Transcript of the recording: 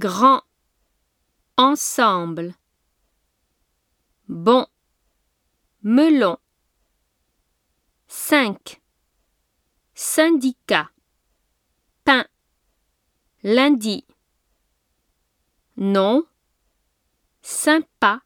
grand, ensemble, bon, melon, cinq, syndicat, pain, lundi, non, sympa.